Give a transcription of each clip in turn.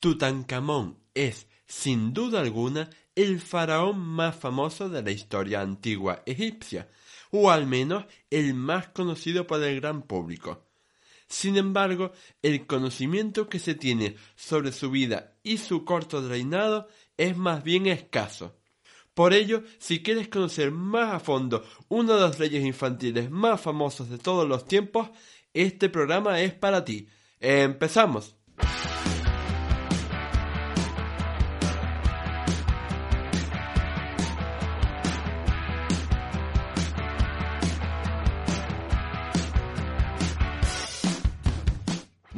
Tutankamón es, sin duda alguna, el faraón más famoso de la historia antigua egipcia, o al menos el más conocido por el gran público. Sin embargo, el conocimiento que se tiene sobre su vida y su corto reinado es más bien escaso. Por ello, si quieres conocer más a fondo uno de los reyes infantiles más famosos de todos los tiempos, este programa es para ti. ¡Empezamos!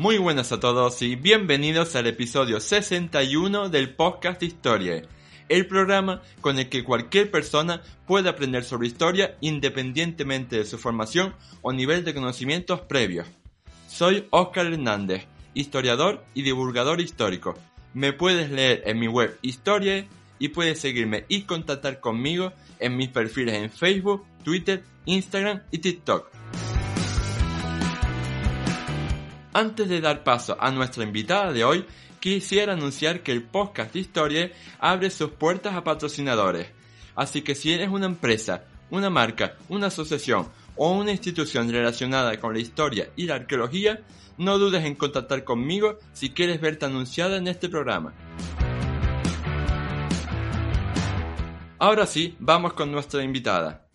Muy buenas a todos y bienvenidos al episodio 61 del podcast Historia, el programa con el que cualquier persona puede aprender sobre historia independientemente de su formación o nivel de conocimientos previos. Soy Oscar Hernández, historiador y divulgador histórico. Me puedes leer en mi web Historia y puedes seguirme y contactar conmigo en mis perfiles en Facebook, Twitter, Instagram y TikTok. Antes de dar paso a nuestra invitada de hoy, quisiera anunciar que el podcast de Historia abre sus puertas a patrocinadores. Así que si eres una empresa, una marca, una asociación o una institución relacionada con la historia y la arqueología, no dudes en contactar conmigo si quieres verte anunciada en este programa. Ahora sí, vamos con nuestra invitada.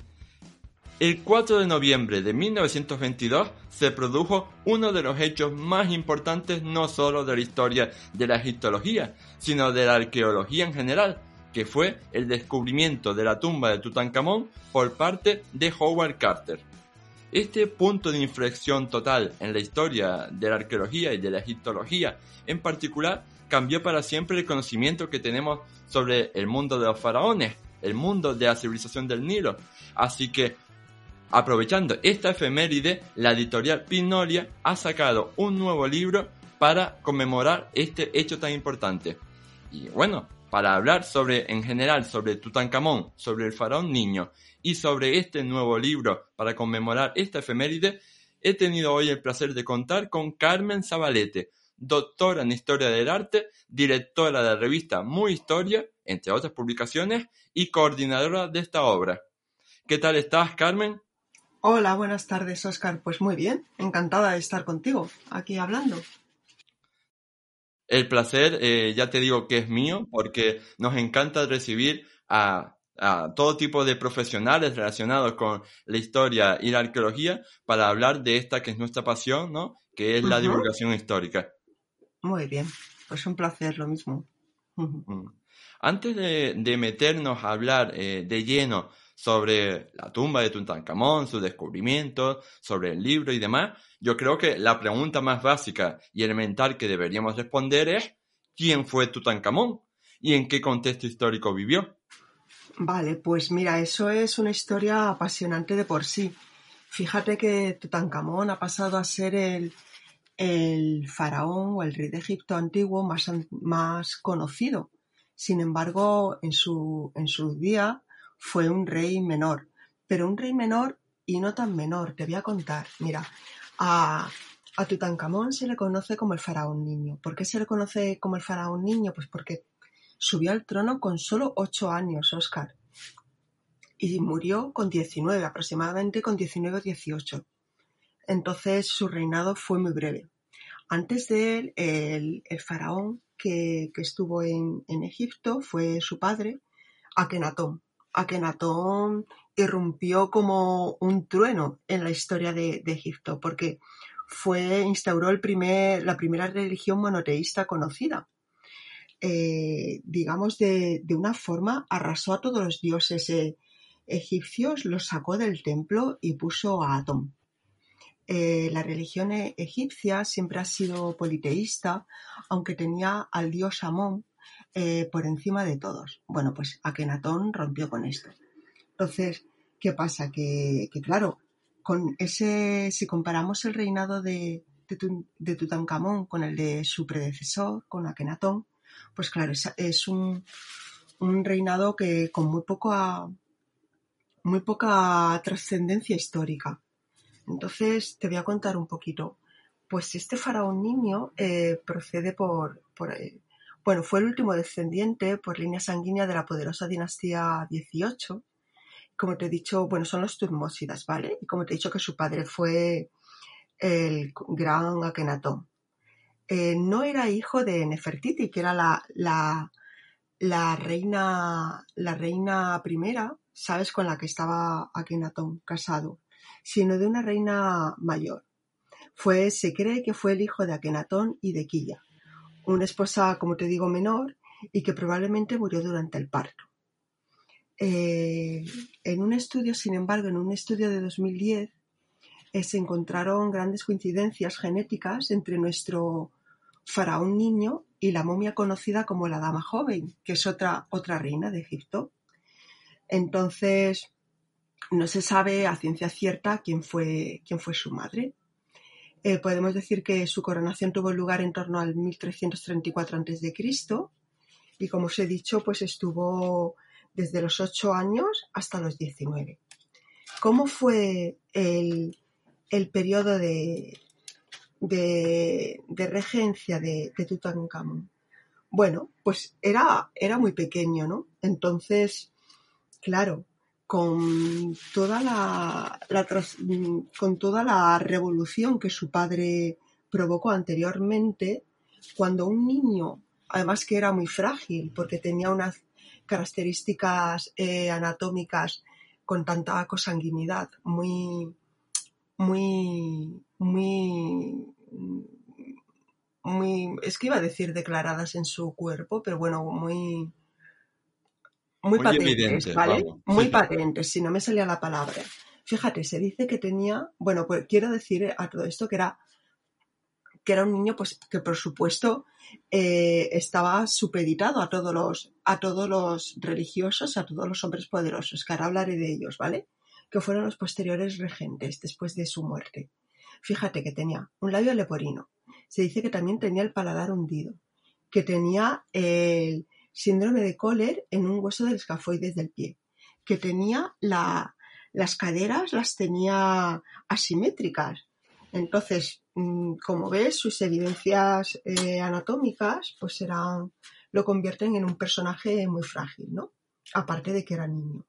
El 4 de noviembre de 1922 se produjo uno de los hechos más importantes no solo de la historia de la egiptología, sino de la arqueología en general, que fue el descubrimiento de la tumba de Tutankamón por parte de Howard Carter. Este punto de inflexión total en la historia de la arqueología y de la egiptología en particular cambió para siempre el conocimiento que tenemos sobre el mundo de los faraones, el mundo de la civilización del Nilo. Así que Aprovechando esta efeméride, la editorial Pinolia ha sacado un nuevo libro para conmemorar este hecho tan importante. Y bueno, para hablar sobre, en general, sobre Tutankamón, sobre el faraón niño y sobre este nuevo libro para conmemorar esta efeméride, he tenido hoy el placer de contar con Carmen Zabalete, doctora en Historia del Arte, directora de la revista Muy Historia, entre otras publicaciones, y coordinadora de esta obra. ¿Qué tal estás, Carmen? Hola, buenas tardes, Oscar. Pues muy bien, encantada de estar contigo aquí hablando. El placer, eh, ya te digo que es mío, porque nos encanta recibir a, todo tipo de profesionales relacionados con la historia y la arqueología para hablar de esta que es nuestra pasión, ¿no? Que es la divulgación histórica. Muy bien, pues un placer, lo mismo. Mm. Antes de, meternos a hablar eh, de lleno sobre la tumba de Tutankamón, su descubrimiento, sobre el libro y demás, yo creo que la pregunta más básica y elemental que deberíamos responder es ¿quién fue Tutankamón? ¿Y en qué contexto histórico vivió? Vale, pues mira, eso es una historia apasionante de por sí. Fíjate que Tutankamón ha pasado a ser el, el faraón o el rey de Egipto antiguo más, más conocido. Sin embargo, en su, en su día fue un rey menor, pero un rey menor y no tan menor, te voy a contar. Mira, a, a Tutankamón se le conoce como el faraón niño. ¿Por qué se le conoce como el faraón niño? Pues porque subió al trono con solo ocho años, Oscar. Y murió con 19, aproximadamente con 19 o 18. Entonces su reinado fue muy breve. Antes de él, el, el faraón que, que estuvo en, en, Egipto fue su padre, Akenatón. Akenatón irrumpió como un trueno en la historia de, Egipto, porque fue, instauró el primer, la primera religión monoteísta conocida. Eh, digamos, de, una forma arrasó a todos los dioses eh, egipcios, los sacó del templo y puso a Atón. eh, la religión e-, egipcia siempre ha sido politeísta, aunque tenía al dios Amón eh, por encima de todos. Bueno, pues Akenatón rompió con esto. Entonces, ¿qué pasa? Que, claro, con ese, si comparamos el reinado de, de, Tutankamón con el de su predecesor, con Akenatón, pues claro, es, un, un, reinado que con muy poca, muy poca trascendencia histórica. Entonces, te voy a contar un poquito. Pues este faraón niño eh, procede por, eh, bueno, fue el último descendiente por línea sanguínea de la poderosa dinastía 18. Como te he dicho, bueno, son los Turmósidas, ¿vale? Y como te he dicho que su padre fue el gran Akenatón. Eh, no era hijo de Nefertiti, que era la, la, la, reina, la reina primera, ¿sabes? Con la que estaba Akenatón casado sino de una reina mayor. Fue, se cree que fue el hijo de Akenatón y de Quilla, una esposa, como te digo, menor y que probablemente murió durante el parto. Eh, en un estudio, sin embargo, en un estudio de 2010, eh, se encontraron grandes coincidencias genéticas entre nuestro faraón niño y la momia conocida como la dama joven, que es otra, otra reina de Egipto. Entonces, no se sabe a ciencia cierta quién fue, quién fue su madre. Eh, podemos decir que su coronación tuvo lugar en torno al 1334 a.C. y como os he dicho, pues estuvo desde los 8 años hasta los 19. ¿Cómo fue el, periodo de, de, regencia de, de, Tutankamón? Bueno, pues era, era muy pequeño, ¿no? Entonces, claro, con toda la, con toda la revolución que su padre provocó anteriormente, cuando un niño, además que era muy frágil, porque tenía unas características eh, anatómicas con tanta cosanguinidad, muy, muy, muy, muy, es que iba a decir declaradas en su cuerpo, pero bueno, muy, muy, patentes, ¿vale? Muy patentes, si no me salía la palabra. Fíjate, se dice que tenía, bueno, pues quiero decir a todo esto que era que era un niño pues que por supuesto eh, estaba supeditado a todos los a todos los religiosos, a todos los hombres poderosos, que ahora hablaré de ellos, ¿vale? Que fueron los posteriores regentes después de su muerte. Fíjate que tenía un labio leporino. Se dice que también tenía el paladar hundido, que tenía el, síndrome de Kohler en un hueso del escafoides del pie, que tenía las caderas, las tenía asimétricas. Entonces, mm, como ves, sus evidencias eh, anatómicas pues eran, lo convierten en un personaje muy frágil, ¿no? Aparte de que era niño.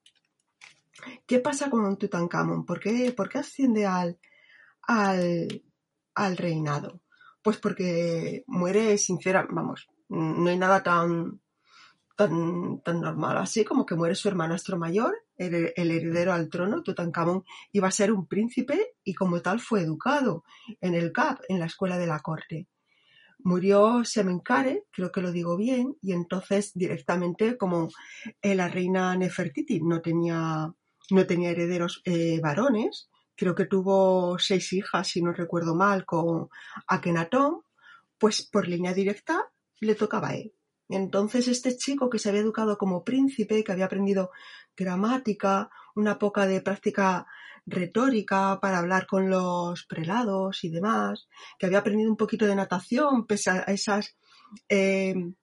¿Qué pasa con Tutankamón? ¿Por qué, por qué asciende al, al, al reinado? Pues porque muere sincera, vamos, no hay nada tan, tan, normal así como que muere su hermanastro mayor, el, heredero al trono, Tutankamón iba a ser un príncipe y como tal fue educado en el CAP, en la escuela de la corte. Murió Semenkare, creo que lo digo bien, y entonces directamente como eh, la reina Nefertiti no tenía, no tenía herederos eh, varones, creo que tuvo seis hijas, si no recuerdo mal, con Akenatón, pues por línea directa le tocaba a él. Entonces este chico que se había educado como príncipe, que había aprendido gramática, una poca de práctica retórica para hablar con los prelados y demás, que había aprendido un poquito de natación pese a esas eh,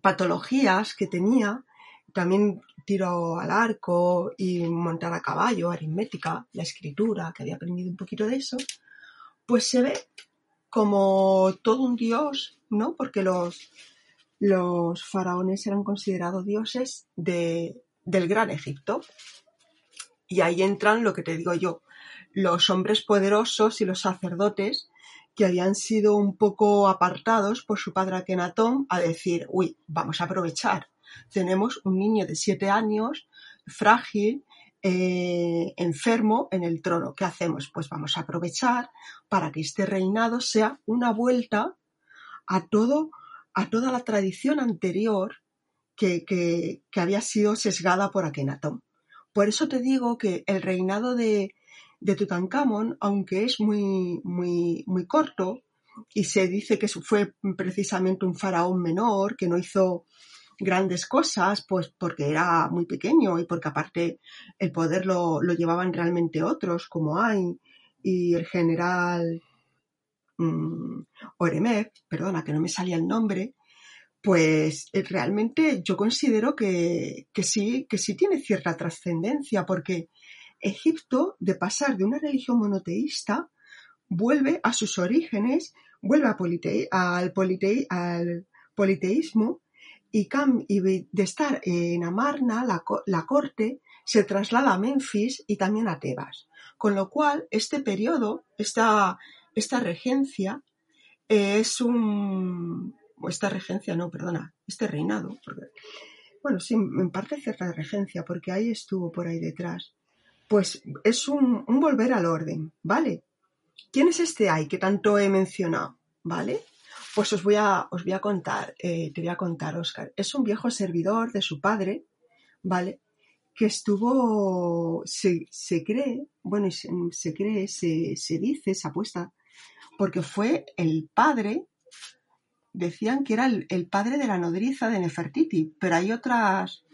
patologías que tenía, también tiro al arco y montar a caballo, aritmética, la escritura, que había aprendido un poquito de eso, pues se ve como todo un dios, ¿no? Porque los, los faraones eran considerados dioses de, del Gran Egipto. Y ahí entran lo que te digo yo, los hombres poderosos y los sacerdotes que habían sido un poco apartados por su padre Akenatón a decir, uy, vamos a aprovechar. Tenemos un niño de siete años, frágil, eh, enfermo en el trono. ¿Qué hacemos? Pues vamos a aprovechar para que este reinado sea una vuelta a todo a toda la tradición anterior que, había sido sesgada por Akenatón. Por eso te digo que el reinado de, de Tutankamón, aunque es muy, muy, muy corto, y se dice que fue precisamente un faraón menor, que no hizo grandes cosas, pues porque era muy pequeño y porque aparte el poder lo, llevaban realmente otros, como hay, y el general um, perdona que no me salía el nombre, pues eh, realmente yo considero que, que sí, que sí tiene cierta trascendencia, porque Egipto, de pasar de una religión monoteísta, vuelve a sus orígenes, vuelve al, al politeísmo y, de estar en Amarna, la, corte, se traslada a Memphis y también a Tebas. Con lo cual, este periodo, esta, esta regencia, es un... Esta regencia, no, perdona, este reinado. bueno, sí, en parte cierta regencia, porque ahí estuvo por ahí detrás. Pues es un, un volver al orden, ¿vale? ¿Quién es este Ay que tanto he mencionado? ¿Vale? Pues os voy a, os voy a contar, eh, te voy a contar, Oscar. Es un viejo servidor de su padre, ¿vale? Que estuvo, se, cree, bueno, se, cree, se, se dice, se apuesta, porque fue el padre, decían que era el, padre de la nodriza de Nefertiti, pero hay otras,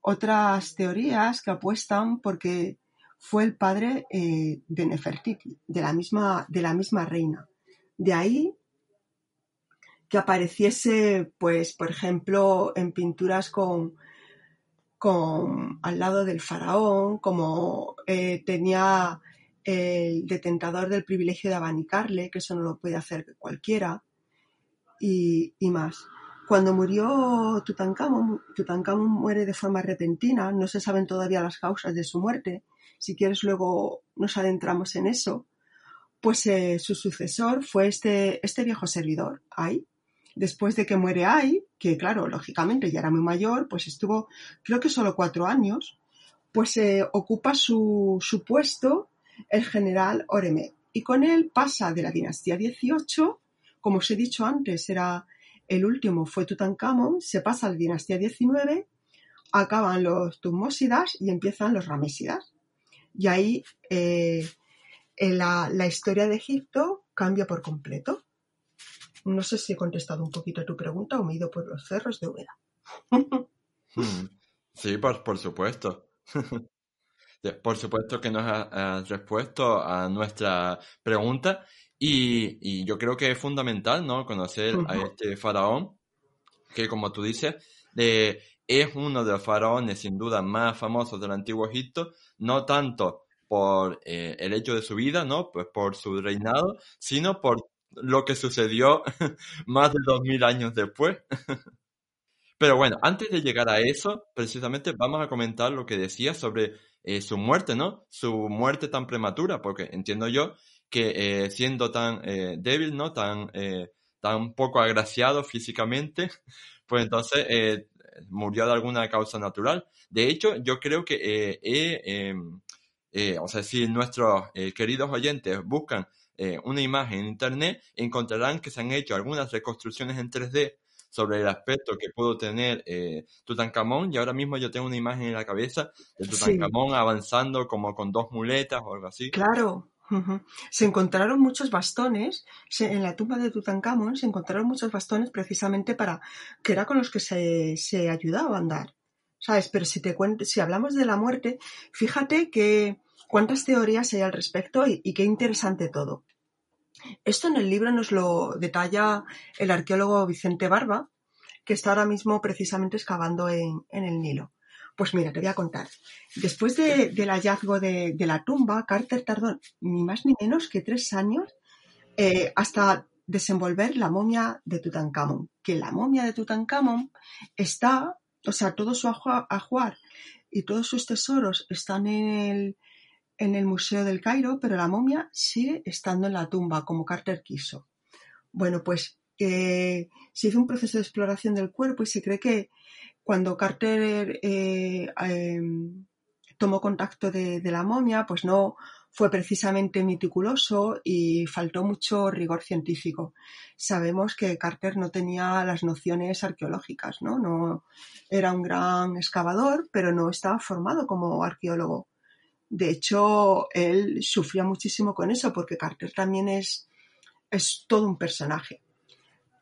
otras teorías que apuestan porque fue el padre eh, de Nefertiti, de la misma, de la misma reina. De ahí que apareciese, pues, por ejemplo, en pinturas con, con al lado del faraón, como eh, tenía el detentador del privilegio de abanicarle, que eso no lo puede hacer cualquiera, y, y más. Cuando murió Tutankamón, Tutankamón muere de forma repentina, no se saben todavía las causas de su muerte, si quieres luego nos adentramos en eso, pues eh, su sucesor fue este, este viejo servidor, Ay. Después de que muere Ay, que claro, lógicamente ya era muy mayor, pues estuvo creo que solo cuatro años, pues eh, ocupa su, su, puesto el general Oreme. Y con él pasa de la dinastía 18, como os he dicho antes, era el último fue Tutankamón, se pasa a la dinastía 19, acaban los Tutmósidas y empiezan los Ramesidas. Y ahí eh, la, historia de Egipto cambia por completo. No sé si he contestado un poquito a tu pregunta o me he ido por los cerros de Úbeda. Hmm. Sí, por, por supuesto. Por supuesto que nos has respuesto a nuestra pregunta y, yo creo que es fundamental, ¿no? Conocer a este faraón, que como tú dices, de, es uno de los faraones sin duda más famosos del antiguo Egipto, no tanto por eh, el hecho de su vida, ¿no? Pues por su reinado, sino por lo que sucedió más de dos mil años después. Pero bueno, antes de llegar a eso, precisamente vamos a comentar lo que decía sobre eh, su muerte, ¿no? Su muerte tan prematura, porque entiendo yo que eh, siendo tan débil, ¿no? Tan, tan poco agraciado físicamente, pues entonces murió de alguna causa natural. De hecho, yo creo que, eh, em, eh, o sea, si nuestros eh, queridos oyentes buscan una imagen en internet, encontrarán que se han hecho algunas reconstrucciones en 3D sobre el aspecto que pudo tener Tutankamón y ahora mismo yo tengo una imagen en la cabeza de Tutankamón avanzando como con dos muletas o algo así. Claro, se encontraron muchos bastones, en la tumba de Tutankamón se encontraron muchos bastones precisamente para, que era con los que se, ayudaba a andar, ¿sabes? Pero si te si hablamos de la muerte, fíjate que cuántas teorías hay al respecto y, qué interesante todo. Esto en el libro nos lo detalla el arqueólogo Vicente Barba, que está ahora mismo precisamente excavando en el Nilo. Pues mira, te voy a contar. Después del hallazgo de, la tumba, Carter tardó ni más ni menos que tres años eh, hasta desenvolver la momia de Tutankamón. Que la momia de Tutankamón está, o sea, todo su ajuar y todos sus tesoros están en el, en el Museo del Cairo, pero la momia sigue estando en la tumba, como Carter quiso. Bueno, pues eh, se hizo un proceso de exploración del cuerpo y se cree que cuando Carter eh, em, tomó contacto de, la momia, pues no fue precisamente meticuloso y faltó mucho rigor científico. Sabemos que Carter no tenía las nociones arqueológicas, ¿no? no era un gran excavador, pero no estaba formado como arqueólogo. De hecho, él sufría muchísimo con eso porque Carter también es, es todo un personaje.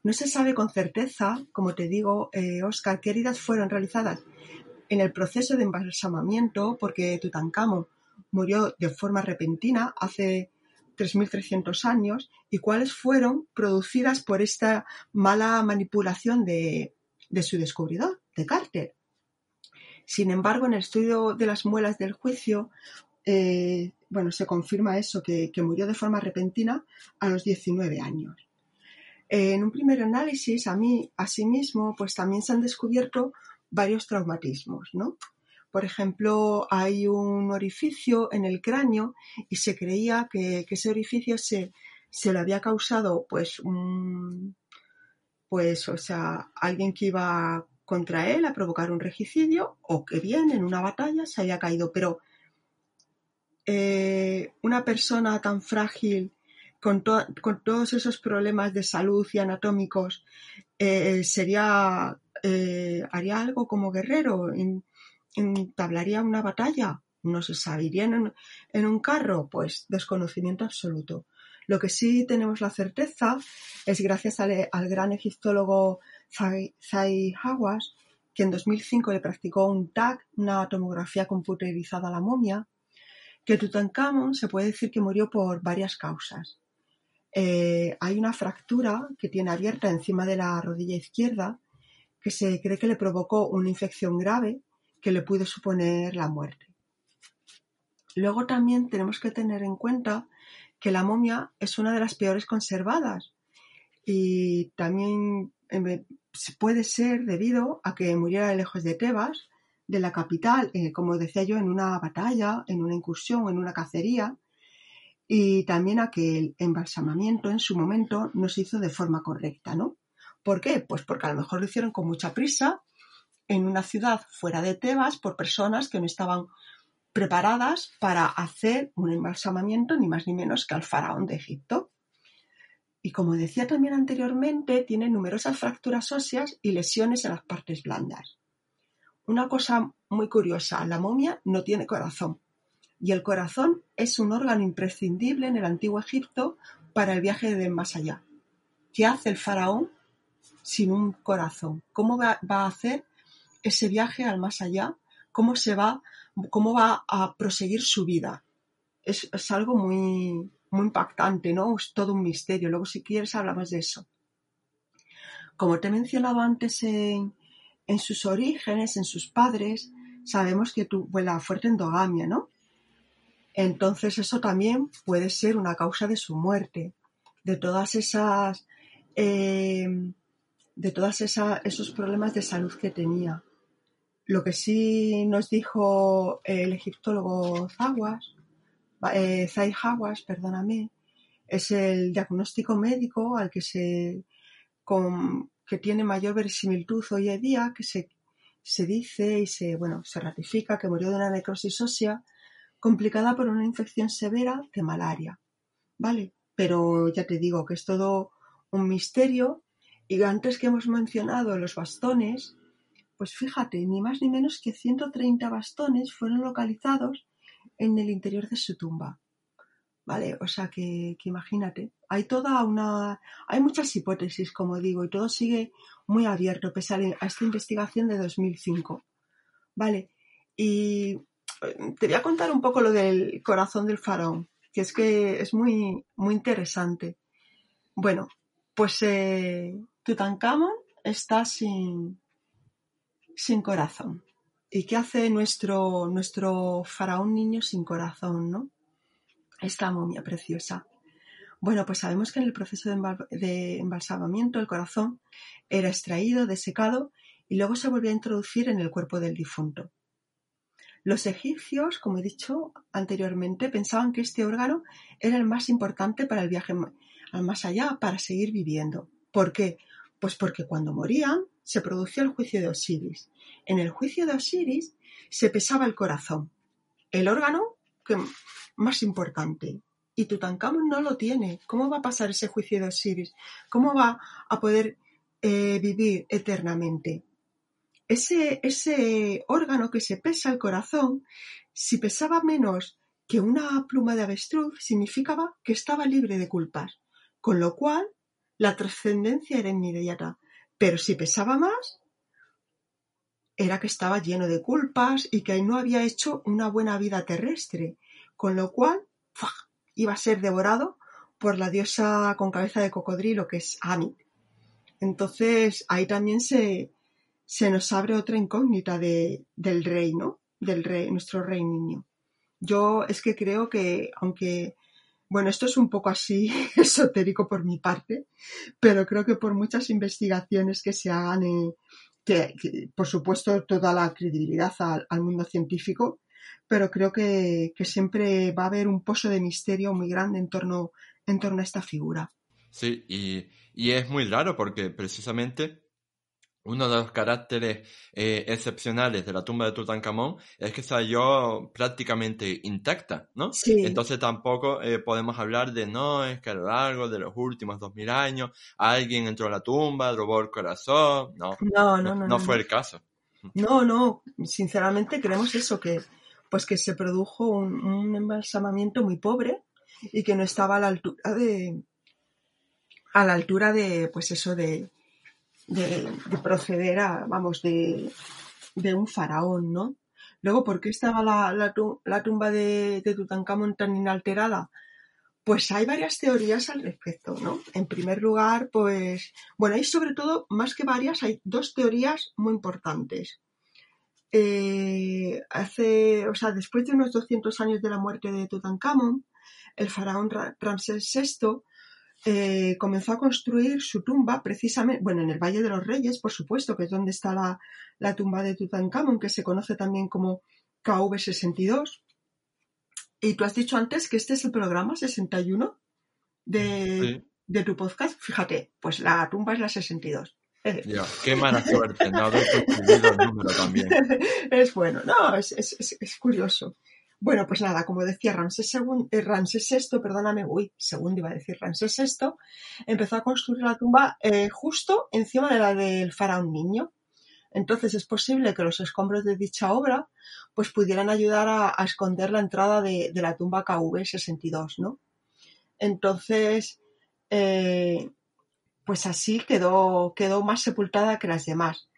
No se sabe con certeza, como te digo, eh, Oscar, qué heridas fueron realizadas en el proceso de embalsamamiento porque Tutankamón murió de forma repentina hace 3.300 años y cuáles fueron producidas por esta mala manipulación de, su descubridor, de Carter. Sin embargo, en el estudio de las muelas del juicio, eh, bueno, se confirma eso, que, murió de forma repentina a los 19 años. En un primer análisis, a mí, asimismo, pues también se han descubierto varios traumatismos, ¿no? Por ejemplo, hay un orificio en el cráneo y se creía que, ese orificio se, se lo había causado, pues, un, pues, o sea, alguien que iba contra él a provocar un regicidio o que bien en una batalla se había caído. Pero eh, una persona tan frágil con, con, todos esos problemas de salud y anatómicos eh, sería eh, haría algo como guerrero entablaría una batalla, no se sabiría en, un carro, pues desconocimiento absoluto. Lo que sí tenemos la certeza es gracias al, gran egiptólogo Zai Hawass, que en 2005 le practicó un TAC, una tomografía computerizada a la momia, que Tutankamón se puede decir que murió por varias causas. Eh, hay una fractura que tiene abierta encima de la rodilla izquierda que se cree que le provocó una infección grave que le pudo suponer la muerte. Luego también tenemos que tener en cuenta que la momia es una de las peores conservadas y también em, puede ser debido a que muriera lejos de Tebas, de la capital, eh, como decía yo, en una batalla, en una incursión, en una cacería, y también a que el embalsamamiento en su momento no se hizo de forma correcta, ¿no? ¿Por qué? Pues porque a lo mejor lo hicieron con mucha prisa en una ciudad fuera de Tebas por personas que no estaban preparadas para hacer un embalsamamiento ni más ni menos que al faraón de Egipto. Y como decía también anteriormente, tiene numerosas fracturas óseas y lesiones en las partes blandas. Una cosa muy curiosa, la momia no tiene corazón y el corazón es un órgano imprescindible en el antiguo Egipto para el viaje de más allá. ¿Qué hace el faraón sin un corazón? ¿Cómo va, a hacer ese viaje al más allá, cómo se va, cómo va a proseguir su vida. Es, algo muy, muy impactante, ¿no? Es todo un misterio. Luego, si quieres, hablamos de eso. Como te he mencionado antes en, sus orígenes, en sus padres, sabemos que tuvo la fuerte endogamia, ¿no? Entonces eso también puede ser una causa de su muerte, de todas esas, eh, de todos esos problemas de salud que tenía. Lo que sí nos dijo el egiptólogo Zawas, eh, Zay Hawass, perdóname, es el diagnóstico médico al que se que tiene mayor verisimilitud hoy en día, que se, se dice y se, bueno, se ratifica que murió de una necrosis ósea complicada por una infección severa de malaria. ¿Vale? Pero ya te digo que es todo un misterio y antes que hemos mencionado los bastones, pues fíjate, ni más ni menos que 130 bastones fueron localizados en el interior de su tumba. ¿Vale? O sea que, imagínate, hay toda una. Hay muchas hipótesis, como digo, y todo sigue muy abierto, pese a, esta investigación de 2005. ¿Vale? Y eh, te voy a contar un poco lo del corazón del faraón, que es que es muy, muy interesante. Bueno, pues eh, Tutankamón está sin, sin corazón. ¿Y qué hace nuestro, nuestro faraón niño sin corazón, no? Esta momia preciosa. Bueno, pues sabemos que en el proceso de, embalsamamiento el corazón era extraído, desecado y luego se volvía a introducir en el cuerpo del difunto. Los egipcios, como he dicho anteriormente, pensaban que este órgano era el más importante para el viaje al más allá, para seguir viviendo. ¿Por qué? Pues porque cuando morían se producía el juicio de Osiris. En el juicio de Osiris se pesaba el corazón, el órgano más importante. Y Tutankamón no lo tiene. ¿Cómo va a pasar ese juicio de Osiris? ¿Cómo va a poder eh, vivir eternamente? Ese, ese órgano que se pesa el corazón, si pesaba menos que una pluma de avestruz significaba que estaba libre de culpas, con lo cual la trascendencia era inmediata, pero si pesaba más, era que estaba lleno de culpas y que no había hecho una buena vida terrestre, con lo cual iba a ser devorado por la diosa con cabeza de cocodrilo que es Ami. Entonces ahí también se, se nos abre otra incógnita de, del rey, ¿no? Del rey, nuestro rey niño. Yo es que creo que, aunque, bueno, esto es un poco así esotérico por mi parte, pero creo que por muchas investigaciones que se hagan, eh, que, por supuesto toda la credibilidad al, mundo científico, pero creo que, que, siempre va a haber un pozo de misterio muy grande en torno, en torno a esta figura. Sí, y, y es muy raro porque precisamente uno de los caracteres eh, excepcionales de la tumba de Tutankamón es que salió prácticamente intacta, ¿no? Sí. Entonces tampoco eh, podemos hablar de no, es que a lo largo de los últimos dos mil años alguien entró a la tumba, robó el corazón, no, no, no, no, no, fue el caso. No, no, sinceramente creemos eso, que pues que se produjo un, un embalsamamiento muy pobre y que no estaba a la altura de, a la altura de, pues eso, de, de, proceder a, vamos, de, de, un faraón, ¿no? Luego, ¿por qué estaba la, la, tumba de, de, Tutankamón tan inalterada? Pues hay varias teorías al respecto, ¿no? En primer lugar, pues, bueno, hay sobre todo, más que varias, hay dos teorías muy importantes. Eh, hace, o sea, después de unos 200 años de la muerte de Tutankamón, el faraón Ramsés VI eh, comenzó a construir su tumba precisamente, bueno, en el Valle de los Reyes, por supuesto, que es donde está la, la tumba de Tutankamón, que se conoce también como KV62. Y tú has dicho antes que este es el programa 61 de, de tu podcast. Fíjate, pues la tumba es la 62. Ya, qué mala suerte, no el número también. es bueno, no, es, es, es curioso. Bueno, pues nada, como decía Ramsés, II, eh, VI, perdóname, uy, segundo iba a decir Ramsés VI, empezó a construir la tumba eh, justo encima de la del faraón niño. Entonces es posible que los escombros de dicha obra pues pudieran ayudar a, esconder la entrada de, la tumba KV62, ¿no? Entonces, eh, pues así quedó, quedó más sepultada que las demás.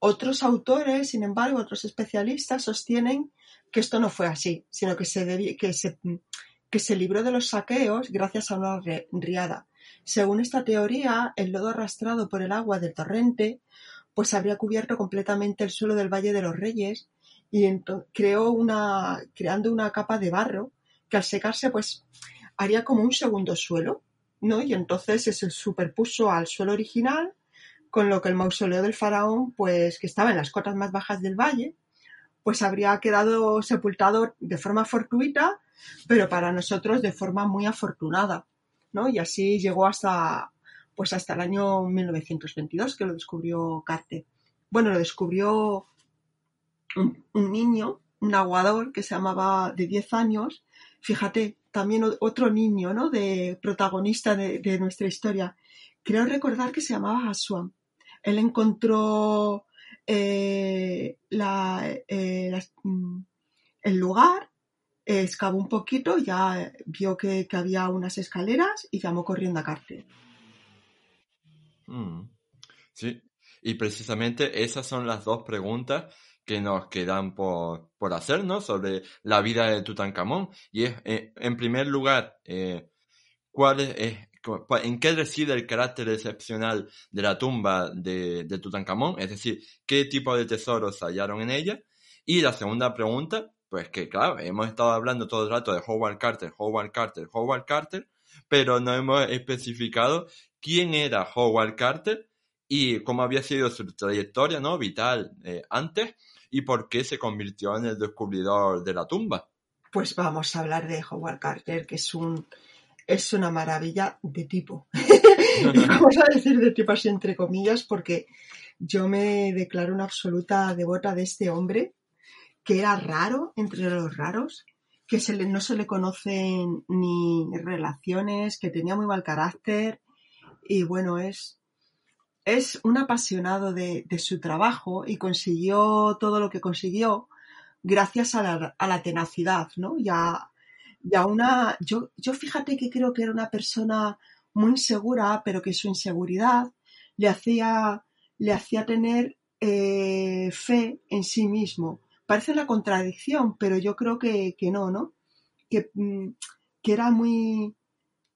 Otros autores, sin embargo, otros especialistas sostienen que esto no fue así, sino que se, que se, que se libró de los saqueos gracias a una riada. Según esta teoría, el lodo arrastrado por el agua del torrente pues habría cubierto completamente el suelo del Valle de los Reyes y creó una, creando una capa de barro que al secarse pues haría como un segundo suelo, ¿no? Y entonces se superpuso al suelo original, con lo que el mausoleo del faraón, pues que estaba en las cotas más bajas del valle, pues habría quedado sepultado de forma fortuita, pero para nosotros de forma muy afortunada, ¿no? Y así llegó hasta, pues hasta el año 1922 que lo descubrió Carter. Bueno, lo descubrió un, niño, un aguador que se llamaba de 10 años, fíjate, también otro niño, ¿no? De protagonista de, nuestra historia. Creo recordar que se llamaba Aswan. Él encontró eh, eh, mm, el lugar, excavó un poquito, ya vio que, había unas escaleras y llamó corriendo a Carter. Mm. Sí, y precisamente esas son las dos preguntas que nos quedan por, por hacernos sobre la vida de Tutankamón. Y es, eh, en primer lugar, ¿cuál es, en qué reside el carácter excepcional de la tumba de, Tutankamón, es decir, qué tipo de tesoros hallaron en ella. Y la segunda pregunta, pues que claro, hemos estado hablando todo el rato de Howard Carter, Howard Carter, Howard Carter, pero no hemos especificado quién era Howard Carter y cómo había sido su trayectoria ¿no? vital eh, antes y por qué se convirtió en el descubridor de la tumba. Pues vamos a hablar de Howard Carter, que es un es una maravilla de tipo. Vamos a decir de tipo así entre comillas, porque yo me declaro una absoluta devota de este hombre, que era raro entre los raros, que se le, no se le conocen ni relaciones, que tenía muy mal carácter y bueno, es, es un apasionado de, su trabajo y consiguió todo lo que consiguió gracias a la, a la tenacidad, ¿no? Y a, y a una, yo, yo fíjate que creo que era una persona muy insegura, pero que su inseguridad le hacía, le hacía tener eh, fe en sí mismo. Parece una contradicción, pero yo creo que, no, ¿no? Que, mm, que, era muy...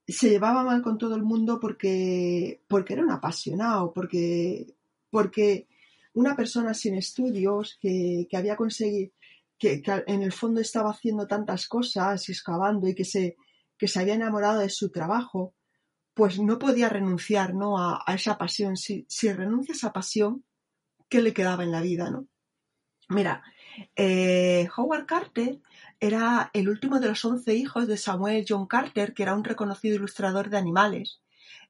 se llevaba mal con todo el mundo porque, porque era un apasionado, porque, porque una persona sin estudios que, que había conseguido, que, en el fondo estaba haciendo tantas cosas y excavando y que se, que se había enamorado de su trabajo, pues no podía renunciar ¿no? a, esa pasión. Si, si, renuncia a esa pasión, ¿qué le quedaba en la vida? ¿no? Mira, eh, Howard Carter era el último de los once hijos de Samuel John Carter, que era un reconocido ilustrador de animales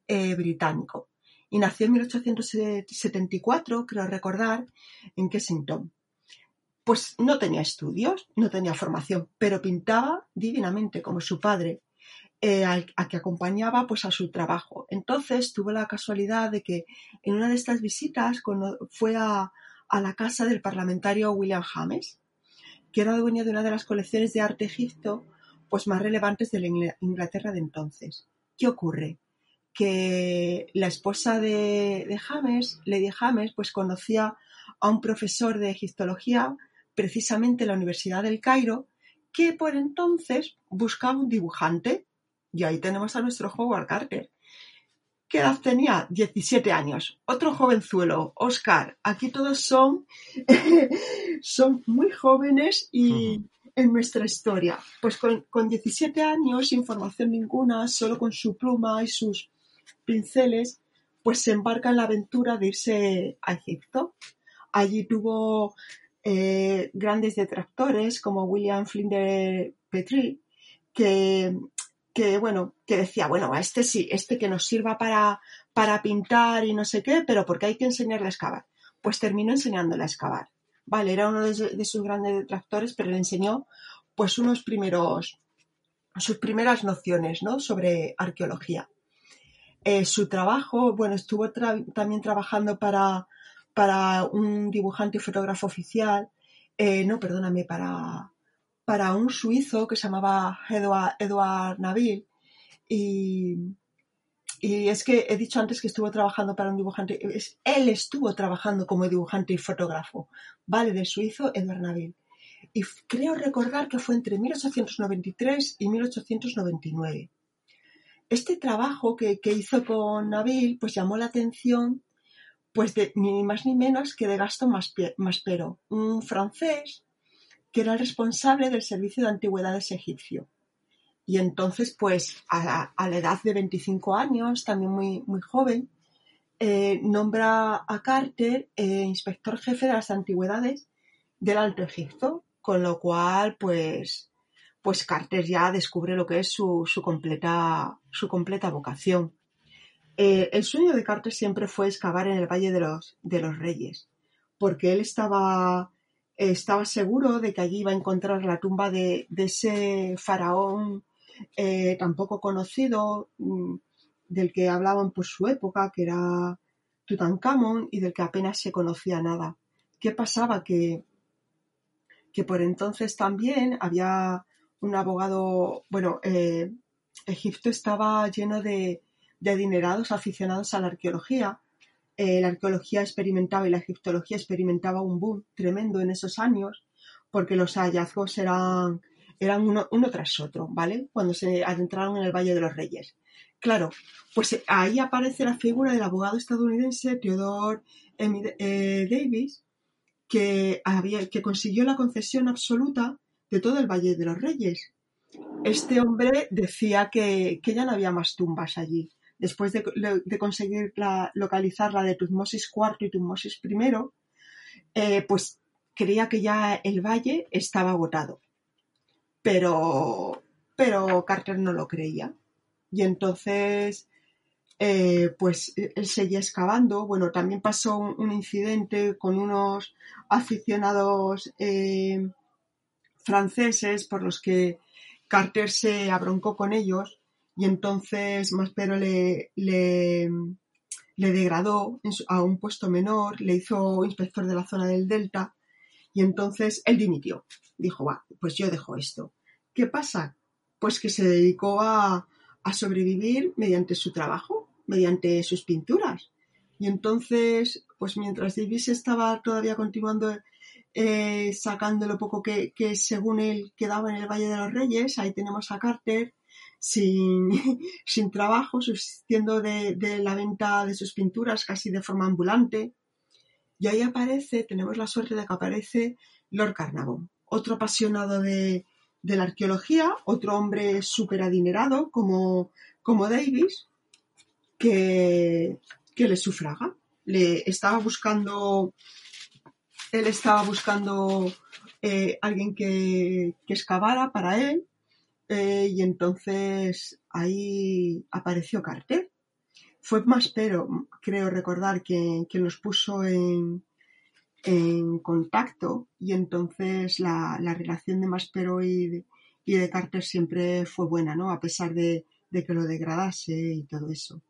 eh, británico y nació en 1874, creo recordar, en Kensington. Pues no tenía estudios, no tenía formación, pero pintaba divinamente como su padre, eh, a, que acompañaba pues a su trabajo. Entonces tuvo la casualidad de que en una de estas visitas fue a, la casa del parlamentario William James, que era dueño de una de las colecciones de arte egipto pues más relevantes de la Inglaterra de entonces. ¿Qué ocurre? que la esposa de, James, Lady James, pues conocía a un profesor de egiptología precisamente en la Universidad del Cairo, que por entonces buscaba un dibujante. Y ahí tenemos a nuestro Howard Carter. ¿Qué edad tenía? 17 años. Otro jovenzuelo, Oscar. Aquí todos son, son muy jóvenes y en nuestra historia. Pues con, con 17 años, sin formación ninguna, solo con su pluma y sus pinceles, pues se embarca en la aventura de irse a Egipto. Allí tuvo eh, grandes detractores como William Flinders Petrie, que, que, bueno, que decía, bueno, a este sí, este que nos sirva para, para pintar y no sé qué, pero porque hay que enseñarle a excavar. Pues terminó enseñándole a excavar. Vale, era uno de, sus grandes detractores, pero le enseñó pues unos primeros, sus primeras nociones, ¿no? Sobre arqueología. Eh, su trabajo, bueno, estuvo también trabajando para, para un dibujante y fotógrafo oficial, eh, no, perdóname, para, para un suizo que se llamaba Edouard, Edouard Nabil. Y, y, es que he dicho antes que estuvo trabajando para un dibujante, él estuvo trabajando como dibujante y fotógrafo, ¿vale? Del suizo Edouard Nabil. Y creo recordar que fue entre 1893 y 1899. Este trabajo que, hizo con Nabil pues llamó la atención pues de ni más ni menos que de Gaston Maspero, un francés que era el responsable del servicio de antigüedades egipcio. Y entonces, pues a la, edad de 25 años, también muy, muy joven, eh, nombra a Carter eh, inspector jefe de las antigüedades del Alto Egipto, con lo cual, pues, pues Carter ya descubre lo que es su, completa, su completa vocación. Eh, el sueño de Carter siempre fue excavar en el Valle de los, de los Reyes, porque él estaba, estaba seguro de que allí iba a encontrar la tumba de, ese faraón eh, tan poco conocido, mm, del que hablaban por su época, que era Tutankamón, y del que apenas se conocía nada. ¿Qué pasaba? Que, que por entonces también había un abogado, bueno, eh, Egipto estaba lleno de, adinerados aficionados a la arqueología. Eh, la arqueología experimentaba y la egiptología experimentaba un boom tremendo en esos años porque los hallazgos eran, eran uno, tras otro, ¿vale? Cuando se adentraron en el Valle de los Reyes. Claro, pues eh, ahí aparece la figura del abogado estadounidense Theodore Davis, que, había, que consiguió la concesión absoluta de todo el Valle de los Reyes. Este hombre decía que, ya no había más tumbas allí. Después de, conseguir localizar la de Tutmosis IV y Tutmosis I, eh, pues creía que ya el valle estaba agotado. Pero, pero Carter no lo creía. Y entonces, eh, pues él seguía excavando. Bueno, también pasó un, incidente con unos aficionados eh, franceses por los que Carter se abroncó con ellos y entonces Maspero le, le, le degradó a un puesto menor, le hizo inspector de la zona del Delta y entonces él dimitió. Dijo, va, pues yo dejo esto. ¿Qué pasa? pues que se dedicó a, sobrevivir mediante su trabajo, mediante sus pinturas. Y entonces, pues mientras Davis estaba todavía continuando eh, sacando lo poco que, según él quedaba en el Valle de los Reyes, ahí tenemos a Carter sin, sin trabajo, subsistiendo de, la venta de sus pinturas casi de forma ambulante. Y ahí aparece, tenemos la suerte de que aparece Lord Carnarvon, otro apasionado de, la arqueología, otro hombre súper adinerado como, como Davis, que, que le sufraga. Le estaba buscando, él estaba buscando eh, alguien que, que, excavara para él eh, y entonces ahí apareció Carter. Fue Maspero, creo recordar, quien, quien los puso en, en contacto y entonces la, relación de Maspero y de, y de Carter siempre fue buena, ¿no? A pesar de, que lo degradase y todo eso.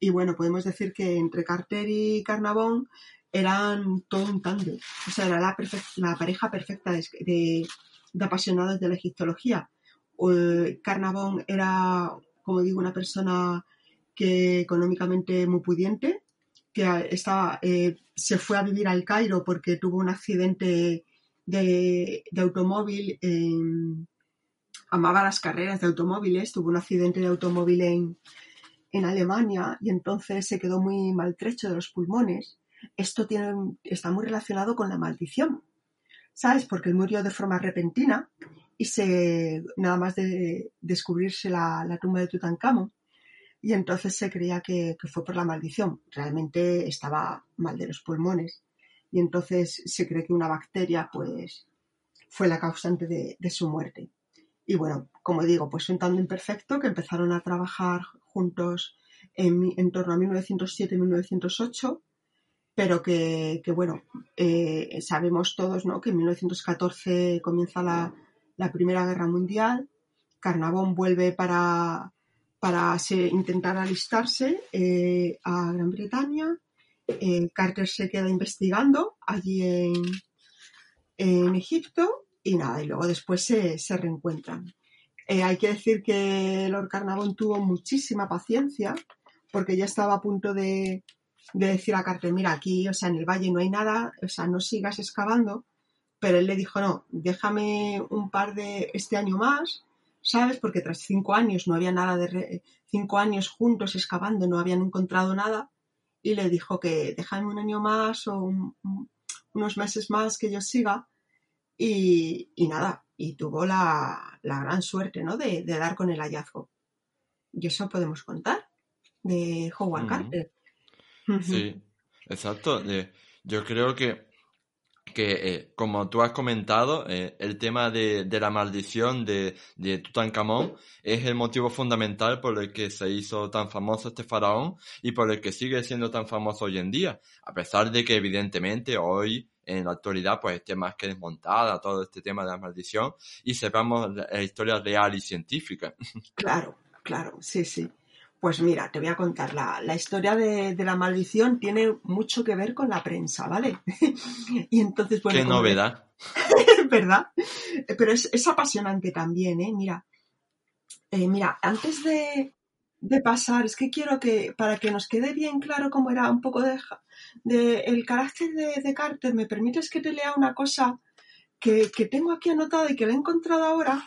Y bueno, podemos decir que entre Carter y Carnavón eran todo un tándem. O sea, era la, la pareja perfecta de, de, apasionados de la egiptología. Carnavón era, como digo, una persona que económicamente muy pudiente, que estaba, eh, se fue a vivir al Cairo porque tuvo un accidente de, automóvil, amaba las carreras de automóviles, tuvo un accidente de automóvil en, Alemania y entonces se quedó muy maltrecho de los pulmones. Esto tiene, está muy relacionado con la maldición, ¿sabes? Porque murió de forma repentina y se, nada más de descubrirse la, la tumba de Tutankamón, y entonces se creía que, fue por la maldición. Realmente estaba mal de los pulmones y entonces se cree que una bacteria pues fue la causante de, su muerte. Y bueno, como digo, pues un tanto imperfecto que empezaron a trabajar juntos en, torno a 1907-1908, pero que, bueno, eh, sabemos todos ¿no? que en 1914 comienza la, la Primera Guerra Mundial, Carnavón vuelve para, para intentar alistarse eh, a Gran Bretaña. Eh, Carter se queda investigando allí en, en, Egipto y nada, y luego después se, se reencuentran. Eh, hay que decir que Lord Carnarvon tuvo muchísima paciencia porque ya estaba a punto de, de decir a Carter, mira, aquí, o sea, en el valle no hay nada, o sea, no sigas excavando, pero él le dijo, no, déjame un par de este año más ¿sabes? Porque tras cinco años no había nada de... cinco años juntos excavando, no habían encontrado nada y le dijo que déjame un año más o unos meses más que yo siga y, nada, y tuvo la, gran suerte, ¿no? De, dar con el hallazgo. Y eso podemos contar de Howard Carter. Sí, exacto. Yo creo que que, eh, como tú has comentado, eh, el tema de, la maldición de, de, Tutankamón es el motivo fundamental por el que se hizo tan famoso este faraón y por el que sigue siendo tan famoso hoy en día, a pesar de que evidentemente hoy en la actualidad pues esté más que desmontada todo este tema de la maldición y sepamos la historia real y científica. Claro, claro, sí, sí. Pues mira, te voy a contar. La, historia de, la maldición tiene mucho que ver con la prensa, ¿vale? y entonces, bueno. Qué novedad. ¿Verdad? Pero es, apasionante también, ¿eh? Mira. Eh, mira, antes de, pasar, es que quiero que, para que nos quede bien claro cómo era un poco de, el carácter de, Carter, ¿me permites que te lea una cosa que, tengo aquí anotada y que la he encontrado ahora?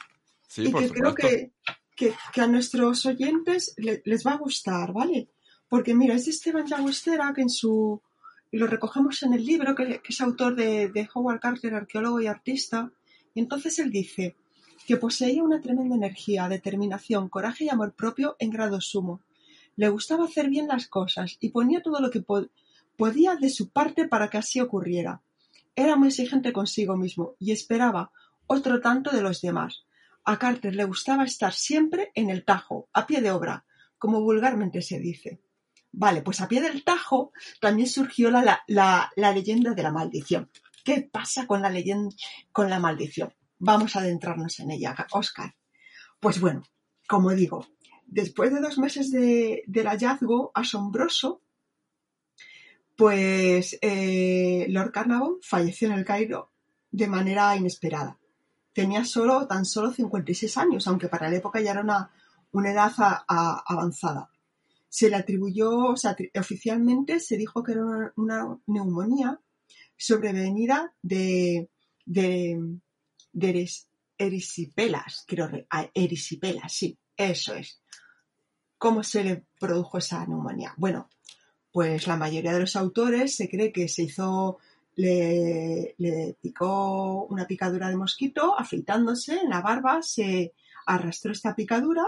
Sí, y que creo que, que, a nuestros oyentes les va a gustar, ¿vale? Porque mira, es de Esteban Llagostera, que en su... lo recogemos en el libro, que, es autor de, Howard Carter, arqueólogo y artista, y entonces él dice que poseía una tremenda energía, determinación, coraje y amor propio en grado sumo. Le gustaba hacer bien las cosas y ponía todo lo que podía de su parte para que así ocurriera. Era muy exigente consigo mismo y esperaba otro tanto de los demás, a Carter le gustaba estar siempre en el Tajo, a pie de obra, como vulgarmente se dice. Vale, pues a pie del Tajo también surgió la, leyenda de la maldición. ¿Qué pasa con la leyenda, con la maldición? Vamos a adentrarnos en ella, Oscar. Pues bueno, como digo, después de dos meses del hallazgo asombroso, pues eh, Lord Carnarvon falleció en el Cairo de manera inesperada tenía solo, tan solo 56 años, aunque para la época ya era una, una edad avanzada. Se le atribuyó, o sea, oficialmente se dijo que era una, neumonía sobrevenida de, de, de erisipelas, creo, erisipelas, sí, eso es. ¿Cómo se le produjo esa neumonía? Bueno, pues la mayoría de los autores se cree que se hizo, le, picó una picadura de mosquito, afeitándose en la barba, se arrastró esta picadura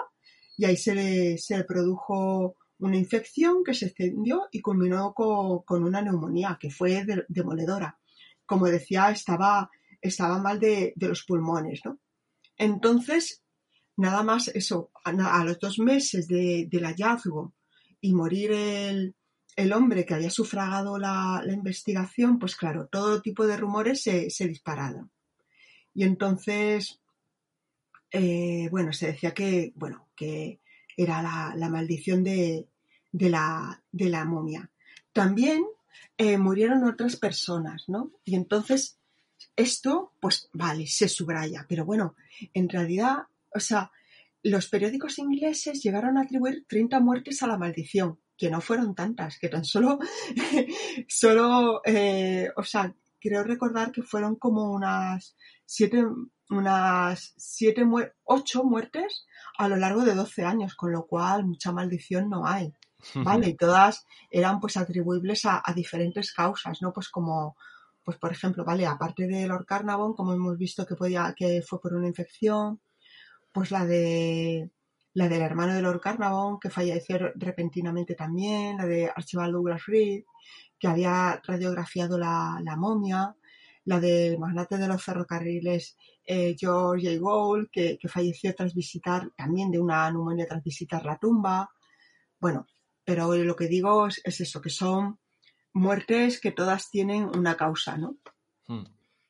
y ahí se le, produjo una infección que se extendió y culminó con, una neumonía que fue demoledora. Como decía, estaba, estaba mal de, los pulmones, ¿no? Entonces, nada más eso, a, los dos meses del hallazgo y morir el, el hombre que había sufragado la, investigación, pues claro, todo tipo de rumores se, se dispararon. Y entonces, eh, bueno, se decía que, bueno, que era la, maldición de, la, de, la, momia. También eh, murieron otras personas, ¿no? Y entonces, esto, pues vale, se subraya, pero bueno, en realidad, o sea, los periódicos ingleses llegaron a atribuir 30 muertes a la maldición, que no fueron tantas, que tan solo, solo, eh, o sea, creo recordar que fueron como unas siete, unas siete, ocho muertes a lo largo de 12 años, con lo cual mucha maldición no hay. ¿Vale? Y todas eran pues atribuibles a, diferentes causas, ¿no? Pues como, pues por ejemplo, ¿vale? Aparte de Lord Carnarvon, como hemos visto que podía, que fue por una infección, pues la de la del hermano de Lord Carnarvon, que falleció repentinamente también, la de Archibald Douglas Reed, que había radiografiado la, momia, la del magnate de los ferrocarriles eh, George A. Gould, que, falleció tras visitar, también de una neumonía tras visitar la tumba. Bueno, pero lo que digo es, eso, que son muertes que todas tienen una causa, ¿no? Hmm.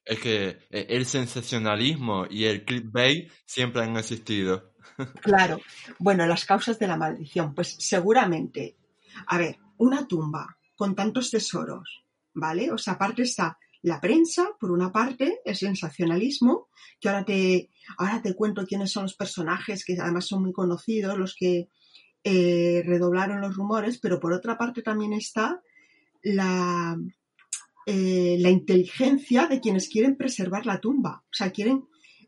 Es que eh, el sensacionalismo y el clickbait siempre han existido. Claro. Bueno, las causas de la maldición. Pues seguramente, a ver, una tumba con tantos tesoros, ¿vale? O sea, aparte está la prensa, por una parte, el sensacionalismo, que ahora te, ahora te cuento quiénes son los personajes, que además son muy conocidos, los que eh, redoblaron los rumores, pero por otra parte también está la, eh, la inteligencia de quienes quieren preservar la tumba. O sea, quieren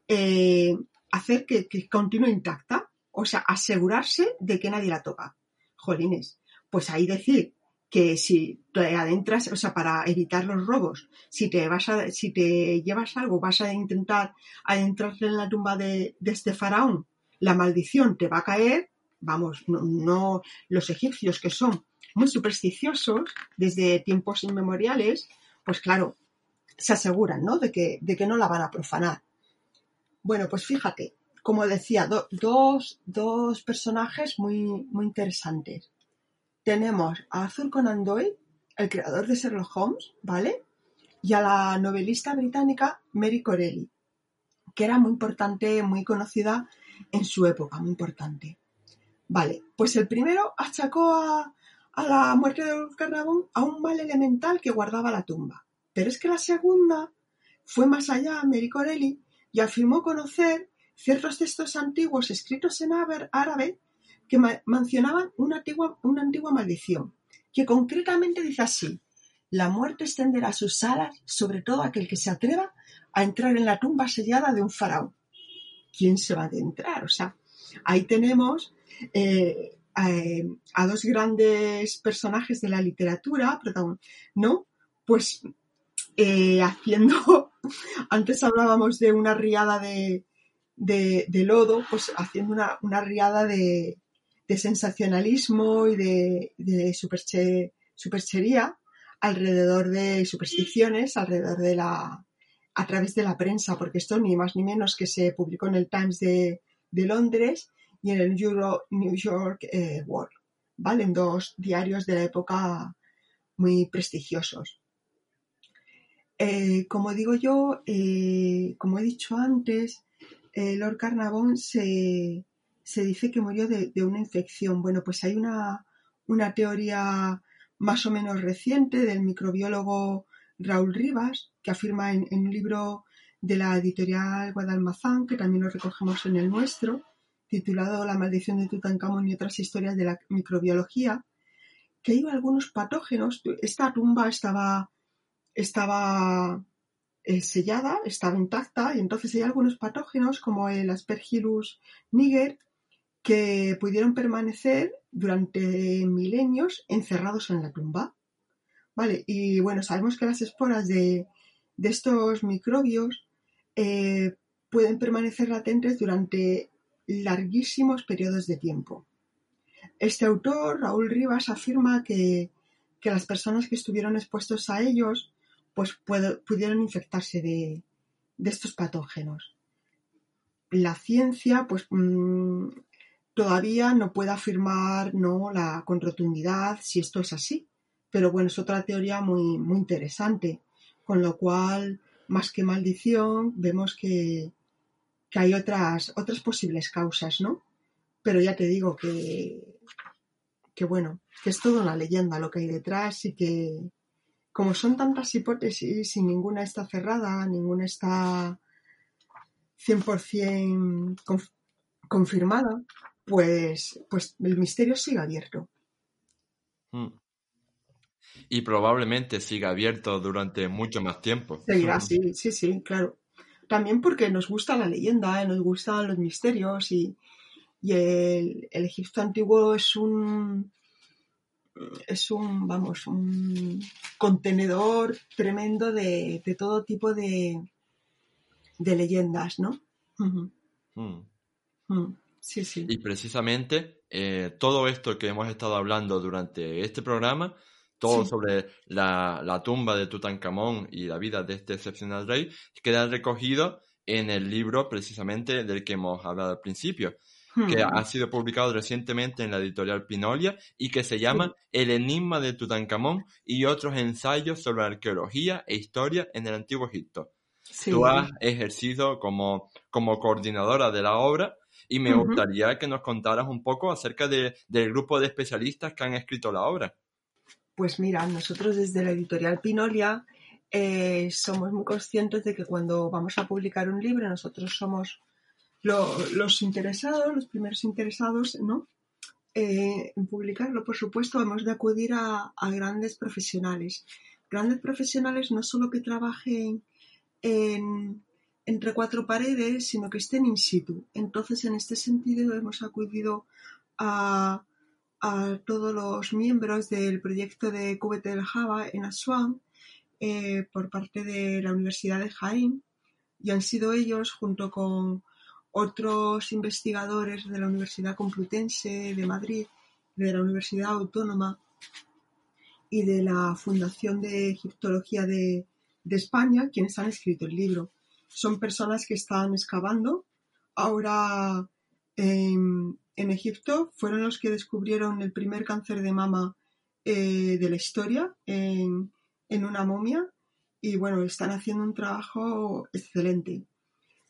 eh, hacer que, continúe intacta, o sea, asegurarse de que nadie la toca. Jolines, pues ahí decir que si te adentras, o sea, para evitar los robos, si te vas a, si te llevas algo, vas a intentar adentrarte en la tumba de, este faraón, la maldición te va a caer, vamos, no, los egipcios que son muy supersticiosos desde tiempos inmemoriales, pues claro, se aseguran, ¿no? De que, de que no la van a profanar. Bueno, pues fíjate, como decía, dos, dos, personajes muy, muy interesantes. Tenemos a Arthur Conan Doyle, el creador de Sherlock Holmes, ¿vale? Y a la novelista británica Mary Corelli, que era muy importante, muy conocida en su época, muy importante. Vale, pues el primero achacó a, a la muerte de Carnarvon a un mal elemental que guardaba la tumba. Pero es que la segunda fue más allá, Mary Corelli, y afirmó conocer ciertos textos antiguos escritos en árabe que mencionaban una antigua, una antigua maldición, que concretamente dice así, la muerte extenderá sus alas sobre todo aquel que se atreva a entrar en la tumba sellada de un faraón. ¿Quién se va a adentrar? O sea, ahí tenemos eh, a, dos grandes personajes de la literatura, ¿no? Pues eh, haciendo antes hablábamos de una riada de, lodo, pues haciendo una, riada de, sensacionalismo y de, superchería alrededor de supersticiones, alrededor de la, a través de la prensa, porque esto ni más ni menos que se publicó en el Times de, Londres y en el New York eh, World. En dos diarios de la época muy prestigiosos. Eh, como digo yo, eh, como he dicho antes, eh, Lord Carnarvon se, dice que murió de, una infección. Bueno, pues hay una, teoría más o menos reciente del microbiólogo Raúl Rivas, que afirma en, un libro de la editorial Guadalmazán, que también lo recogemos en el nuestro, titulado La maldición de Tutankamón y otras historias de la microbiología, que hay algunos patógenos. Esta tumba estaba, estaba eh, sellada, estaba intacta, y entonces hay algunos patógenos como el Aspergillus niger que pudieron permanecer durante milenios encerrados en la tumba. Vale, y bueno, sabemos que las esporas de, estos microbios eh, pueden permanecer latentes durante larguísimos periodos de tiempo. Este autor, Raúl Rivas, afirma que, las personas que estuvieron expuestos a ellos pues pudieron infectarse de, estos patógenos. La ciencia pues mm, todavía no puede afirmar no la con rotundidad si esto es así, pero bueno, es otra teoría muy, muy interesante, con lo cual, más que maldición, vemos que, que hay otras, otras posibles causas, ¿no? Pero ya te digo que, que bueno, que es toda una leyenda lo que hay detrás y que como son tantas hipótesis y ninguna está cerrada, ninguna está 100% confirmada, pues, pues el misterio sigue abierto. Hmm. Y probablemente siga abierto durante mucho más tiempo. Seguirá, sí, sí, sí, claro. También porque nos gusta la leyenda, ¿eh? nos gustan los misterios y, el, Egipto antiguo es un es un vamos un contenedor tremendo de, todo tipo de, de leyendas, ¿no? Hmm. Hmm. Sí, sí. Y precisamente eh, todo esto que hemos estado hablando durante este programa, todo sobre la, tumba de Tutankamón y la vida de este excepcional rey, queda recogido en el libro precisamente del que hemos hablado al principio, que hmm. ha sido publicado recientemente en la editorial Pinolia y que se llama El enigma de Tutankamón y otros ensayos sobre arqueología e historia en el Antiguo Egipto. Tú has ejercido como, como coordinadora de la obra y me gustaría que nos contaras un poco acerca del grupo de especialistas que han escrito la obra. Pues mira, nosotros desde la editorial Pinolia eh, somos muy conscientes de que cuando vamos a publicar un libro, nosotros somos los interesados, los primeros interesados, ¿no? Eh, en publicarlo, por supuesto, hemos de acudir a, grandes profesionales. Grandes profesionales no solo que trabajen en, entre cuatro paredes, sino que estén in situ. Entonces, en este sentido, hemos acudido a, todos los miembros del proyecto de Cubete del Java en Asuán eh, por parte de la Universidad de Jaén y han sido ellos, junto con otros investigadores de la Universidad Complutense de Madrid, de la Universidad Autónoma y de la Fundación de Egiptología de España, quienes han escrito el libro son personas que están excavando. Ahora en, Egipto fueron los que descubrieron el primer cáncer de mama eh, de la historia en, una momia y bueno, están haciendo un trabajo excelente.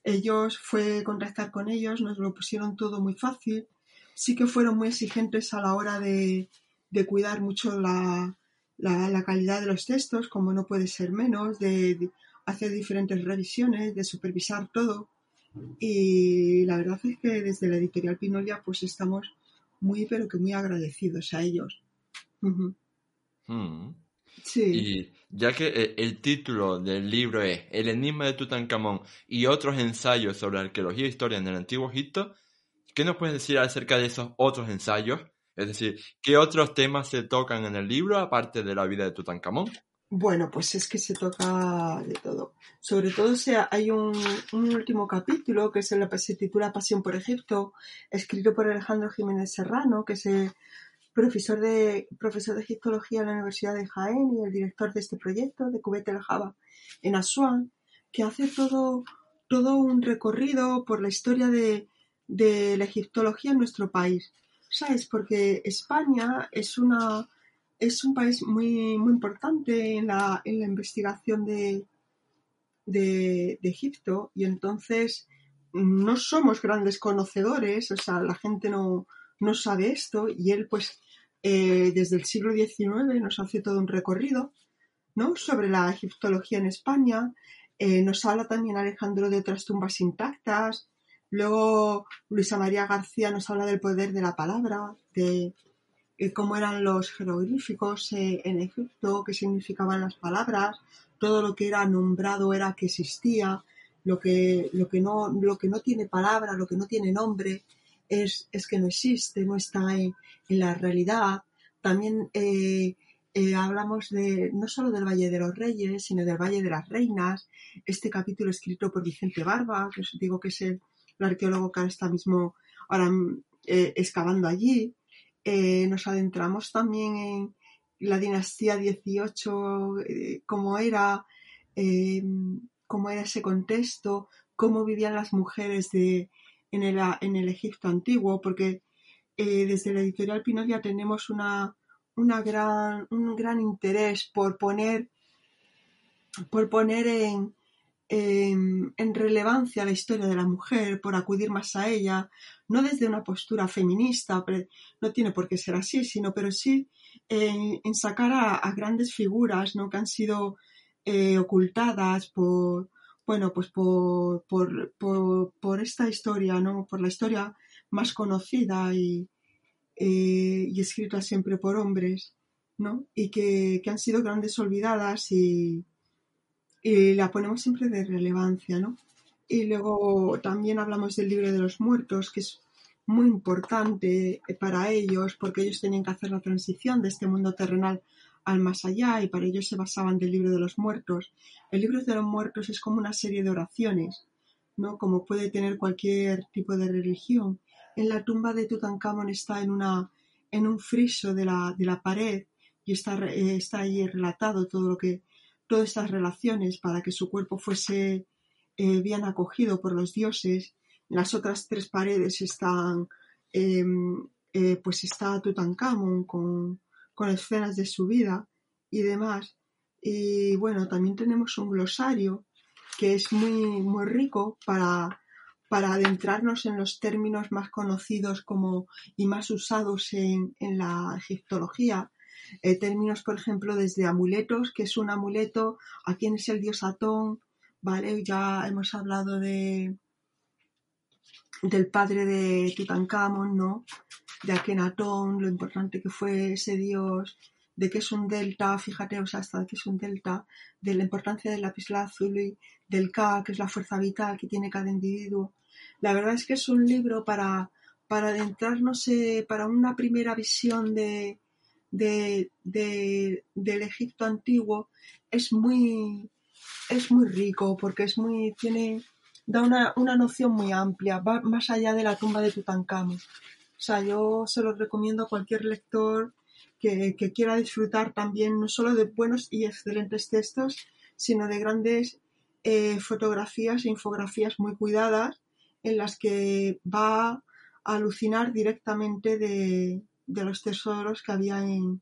Ellos fue contactar con ellos, nos lo pusieron todo muy fácil. Sí que fueron muy exigentes a la hora de, cuidar mucho la, calidad de los textos, como no puede ser menos, de, hacer diferentes revisiones, de supervisar todo. Y la verdad es que desde la editorial Pinolia pues estamos muy pero que muy agradecidos a ellos. Hmm. Sí. Y ya que eh, el título del libro es El enigma de Tutankamón y otros ensayos sobre arqueología e historia en el Antiguo Egipto, ¿qué nos puedes decir acerca de esos otros ensayos? Es decir, ¿qué otros temas se tocan en el libro aparte de la vida de Tutankamón? Bueno, pues es que se toca de todo. Sobre todo hay un, último capítulo que se, se, titula Pasión por Egipto, escrito por Alejandro Jiménez Serrano, que es profesor de, profesor de egiptología en la Universidad de Jaén y el director de este proyecto, de Cubete el Java, en Asuán, que hace todo, todo un recorrido por la historia de, de la egiptología en nuestro país. ¿Sabes? Porque España es una es un país muy, muy importante en la, en la investigación de, de, Egipto y entonces no somos grandes conocedores, o sea, la gente no, no sabe esto y él pues eh, desde el siglo XIX nos hace todo un recorrido ¿no? sobre la egiptología en España, Eh, nos habla también Alejandro de otras tumbas intactas. Luego Luisa María García nos habla del poder de la palabra, de cómo eran los jeroglíficos eh, en Egipto, qué significaban las palabras, todo lo que era nombrado era que existía, lo que, lo que, no, lo que no tiene palabra, lo que no tiene nombre, es, es que no existe, no está en, la realidad. También eh, hablamos de no solo del Valle de los Reyes, sino del Valle de las Reinas. Este capítulo escrito por Vicente Barba, que os digo que es el, arqueólogo que ahora está mismo ahora excavando allí. Eh, nos adentramos también en la dinastía 18, eh, cómo era, eh, cómo era ese contexto, cómo vivían las mujeres de, en, el, en el Egipto antiguo, porque desde la editorial Pinolia tenemos una, una gran, un gran interés por poner, por poner en, en, relevancia la historia de la mujer, por acudir más a ella, no desde una postura feminista, no tiene por qué ser así, sino pero sí en, sacar a, grandes figuras ¿no? que han sido eh, ocultadas por, bueno, pues por, por, esta historia, ¿no? por la historia más conocida y, eh, y escrita siempre por hombres, ¿no? y que, que han sido grandes olvidadas y y la ponemos siempre de relevancia, ¿no? Y luego también hablamos del libro de los muertos, que es muy importante para ellos, porque ellos tenían que hacer la transición de este mundo terrenal al más allá y para ellos se basaban del libro de los muertos. El libro de los muertos es como una serie de oraciones, ¿no? Como puede tener cualquier tipo de religión. En la tumba de Tutankamón está en una en un friso de la, de la pared y está, eh, está ahí relatado todo lo que todas estas relaciones para que su cuerpo fuese eh, bien acogido por los dioses. las otras tres paredes están, em, eh, pues está Tutankamón con, con escenas de su vida y demás. Y bueno, también tenemos un glosario que es muy, muy rico para, para adentrarnos en los términos más conocidos como, y más usados en, en la egiptología, eh, términos, por ejemplo, desde amuletos, que es un amuleto, a quién es el dios Atón, ¿vale? Ya hemos hablado de del padre de Tutankamón, ¿no? De Akenatón, lo importante que fue ese dios, de que es un delta, fíjate, o sea, hasta que es un delta, de la importancia del lapislázuli, del K, que es la fuerza vital que tiene cada individuo. La verdad es que es un libro para, para adentrarnos, eh, para una primera visión de, de, del Egipto antiguo es muy, es muy rico porque es muy, tiene, da una, una noción muy amplia, va más allá de la tumba de Tutankamón. O sea, yo se lo recomiendo a cualquier lector que, quiera disfrutar también no solo de buenos y excelentes textos, sino de grandes eh, fotografías e infografías muy cuidadas en las que va a alucinar directamente de, de los tesoros que había en,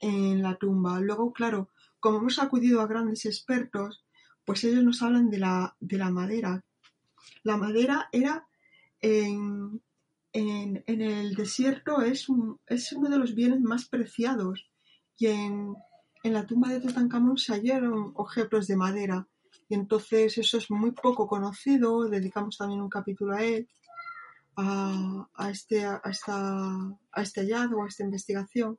en la tumba. Luego, claro, como hemos acudido a grandes expertos, pues ellos nos hablan de la, de la madera. La madera era en, en, en el desierto es, un, es uno de los bienes más preciados y en, en la tumba de Tutankamón se hallaron objetos de madera y entonces eso es muy poco conocido, dedicamos también un capítulo a él a, este, a, esta, a este hallazgo, a esta investigación.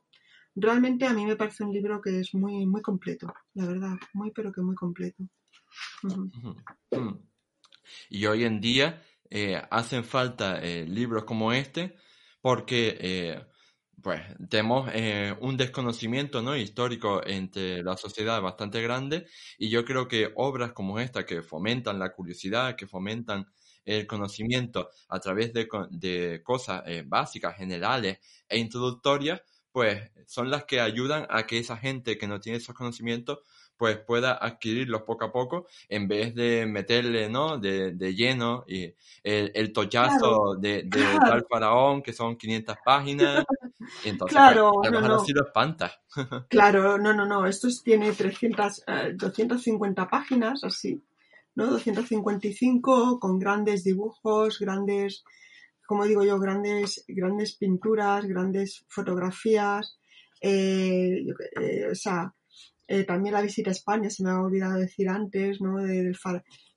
Realmente a mí me parece un libro que es muy, muy completo, la verdad, muy pero que muy completo. Y hoy en día eh, hacen falta eh, libros como este porque eh, pues tenemos un desconocimiento ¿no? histórico entre la sociedad bastante grande y yo creo que obras como esta que fomentan la curiosidad, que fomentan el conocimiento a través de, de cosas eh, básicas, generales e introductorias, pues son las que ayudan a que esa gente que no tiene esos conocimientos pues pueda adquirirlos poco a poco en vez de meterle, ¿no? De, de lleno y el, el tollazo de, de tal faraón que son 500 páginas y entonces claro, pues, no, no. lo espanta. claro, no, no, no, esto tiene 300, 250 eh, páginas así ¿no? 255 con grandes dibujos, grandes, como digo yo, grandes, grandes pinturas, grandes fotografías, eh, eh, o sea, eh, también la visita a España, se me ha olvidado decir antes, ¿no? De,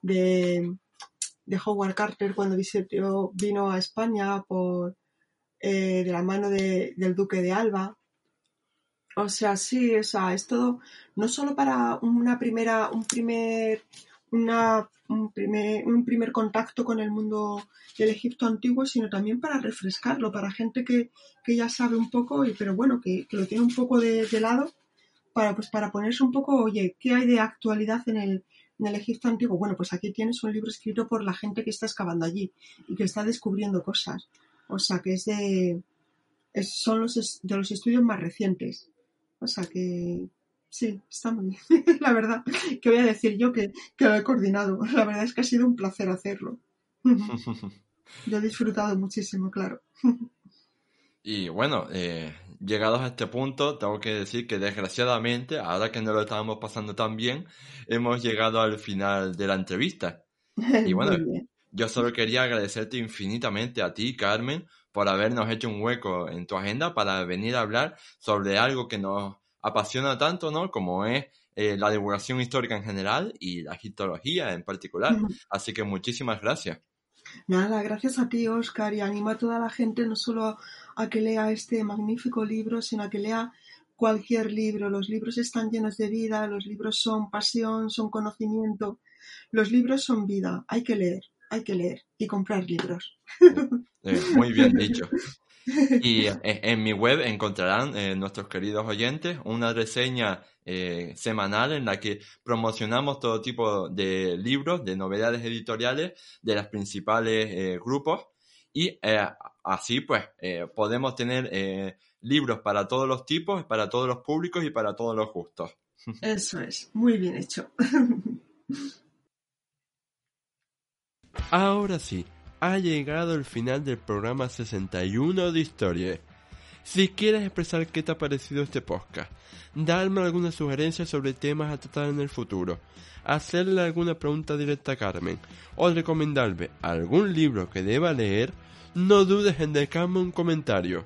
de, de Howard Carter cuando visitó, vino a España por, eh, de la mano del duque de Alba. O sea, sí, o sea, es todo, no solo para una primera, un primer, una, un primer, un primer contacto con el mundo del Egipto antiguo, sino también para refrescarlo, para gente que, ya sabe un poco, y, pero bueno, que, lo tiene un poco de, lado, para, pues, para ponerse un poco, oye, ¿qué hay de actualidad en el, en el Egipto antiguo? Bueno, pues aquí tienes un libro escrito por la gente que está excavando allí y que está descubriendo cosas. O sea, que es de, son los, de los estudios más recientes. O sea que sí, está muy bien. la verdad, que voy a decir yo que, lo he coordinado. La verdad es que ha sido un placer hacerlo. yo he disfrutado muchísimo, claro. y bueno, eh, llegados a este punto, tengo que decir que desgraciadamente, ahora que no lo estábamos pasando tan bien, hemos llegado al final de la entrevista. Y bueno, yo solo quería agradecerte infinitamente a ti, Carmen, por habernos hecho un hueco en tu agenda para venir a hablar sobre algo que nos apasiona tanto, ¿no? Como es eh, la divulgación histórica en general y la egiptología en particular. Así que muchísimas gracias. Nada, gracias a ti, Oscar, y animo a toda la gente no solo a que lea este magnífico libro, sino a que lea cualquier libro. Los libros están llenos de vida, los libros son pasión, son conocimiento, los libros son vida, hay que leer hay que leer y comprar libros. Eh, muy bien dicho. Y eh, en mi web encontrarán eh, nuestros queridos oyentes una reseña semanal en la que promocionamos todo tipo de libros, de novedades editoriales de los principales grupos y así pues podemos tener libros para todos los tipos, para todos los públicos y para todos los gustos. Eso es, muy bien hecho. Ahora sí, ha llegado el final del programa 61 de Historia. Si quieres expresar qué te ha parecido este podcast, darme alguna sugerencia sobre temas a tratar en el futuro, hacerle alguna pregunta directa a Carmen o recomendarme algún libro que deba leer, no dudes en dejarme un comentario.